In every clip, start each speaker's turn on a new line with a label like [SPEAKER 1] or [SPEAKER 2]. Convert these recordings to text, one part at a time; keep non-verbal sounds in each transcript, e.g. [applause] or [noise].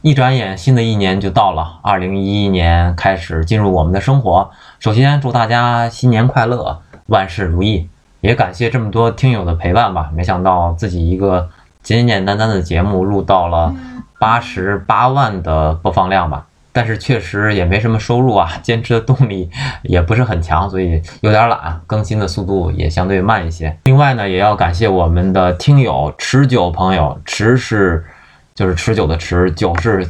[SPEAKER 1] 一转眼，新的一年就到了，二零一一年开始进入我们的生活。首先，祝大家新年快乐，万事如意。也感谢这么多听友的陪伴吧。没想到自己一个简简单单的节目录到了八十八万的播放量吧，但是确实也没什么收入啊，[laughs] 坚持的动力也不是很强，所以有点懒，更新的速度也相对慢一些。另外呢，也要感谢我们的听友持久朋友，持是。就是持久的持，久是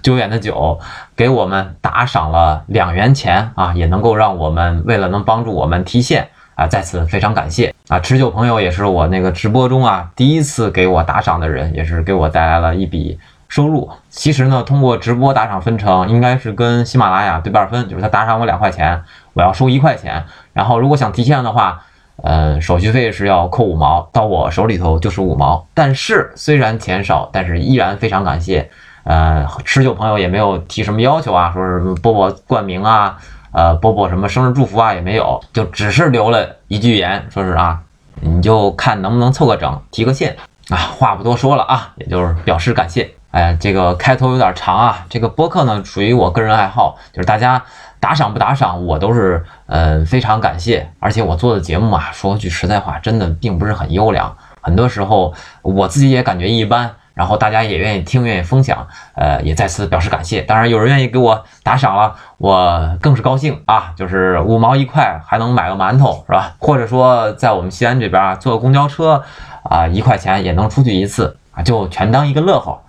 [SPEAKER 1] 久远 [laughs] 的久，给我们打赏了两元钱啊，也能够让我们为了能帮助我们提现啊，在此非常感谢啊！持久朋友也是我那个直播中啊第一次给我打赏的人，也是给我带来了一笔收入。其实呢，通过直播打赏分成，应该是跟喜马拉雅对半分，就是他打赏我两块钱，我要收一块钱，然后如果想提现的话。呃，手续费是要扣五毛，到我手里头就是五毛。但是虽然钱少，但是依然非常感谢。呃，持久朋友也没有提什么要求啊，说是波波冠名啊，呃，波波什么生日祝福啊也没有，就只是留了一句言，说是啊，你就看能不能凑个整，提个现啊。话不多说了啊，也就是表示感谢。哎，这个开头有点长啊，这个播客呢属于我个人爱好，就是大家。打赏不打赏，我都是呃非常感谢。而且我做的节目啊，说句实在话，真的并不是很优良。很多时候我自己也感觉一般，然后大家也愿意听，愿意分享，呃，也再次表示感谢。当然，有人愿意给我打赏了，我更是高兴啊！就是五毛一块还能买个馒头，是吧？或者说在我们西安这边啊，坐公交车啊，一块钱也能出去一次啊，就全当一个乐呵。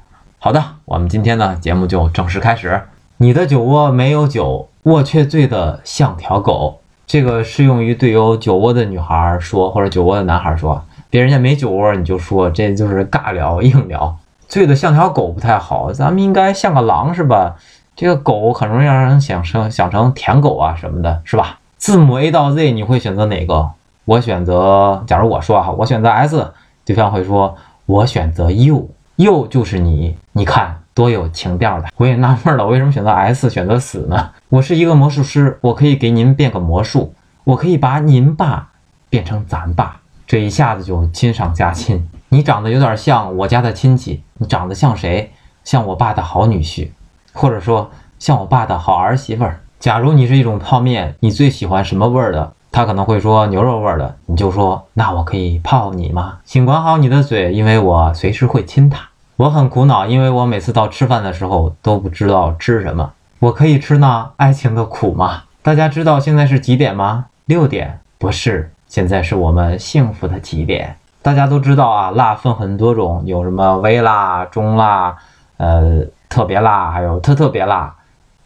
[SPEAKER 1] 好的，我们今天呢节目就正式开始。你的酒窝没有酒。我却醉得像条狗，这个适用于对有酒窝的女孩说，或者酒窝的男孩说。别人家没酒窝，你就说这就是尬聊硬聊。醉得像条狗不太好，咱们应该像个狼是吧？这个狗很容易让人想成想成舔狗啊什么的，是吧？字母 A 到 Z 你会选择哪个？我选择，假如我说哈，我选择 S，[laughs] 对方会说，我选择 U 又就是你，你看。多有情调的，我也纳闷了，为什么选择 S 选择死呢？我是一个魔术师，我可以给您变个魔术，我可以把您爸变成咱爸，这一下子就亲上加亲。你长得有点像我家的亲戚，你长得像谁？像我爸的好女婿，或者说像我爸的好儿媳妇。假如你是一种泡面，你最喜欢什么味儿的？他可能会说牛肉味儿的，你就说那我可以泡你吗？请管好你的嘴，因为我随时会亲他。我很苦恼，因为我每次到吃饭的时候都不知道吃什么。我可以吃那爱情的苦吗？大家知道现在是几点吗？六点？不是，现在是我们幸福的几点？大家都知道啊，辣分很多种，有什么微辣、中辣、呃特别辣，还有特特别辣。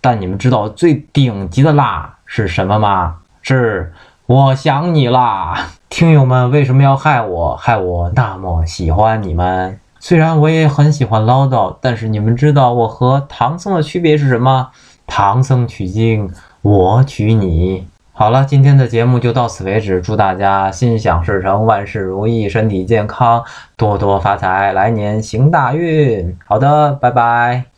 [SPEAKER 1] 但你们知道最顶级的辣是什么吗？是我想你啦！听友们为什么要害我？害我那么喜欢你们？虽然我也很喜欢唠叨，但是你们知道我和唐僧的区别是什么？唐僧取经，我取你。好了，今天的节目就到此为止。祝大家心想事成，万事如意，身体健康，多多发财，来年行大运。好的，拜拜。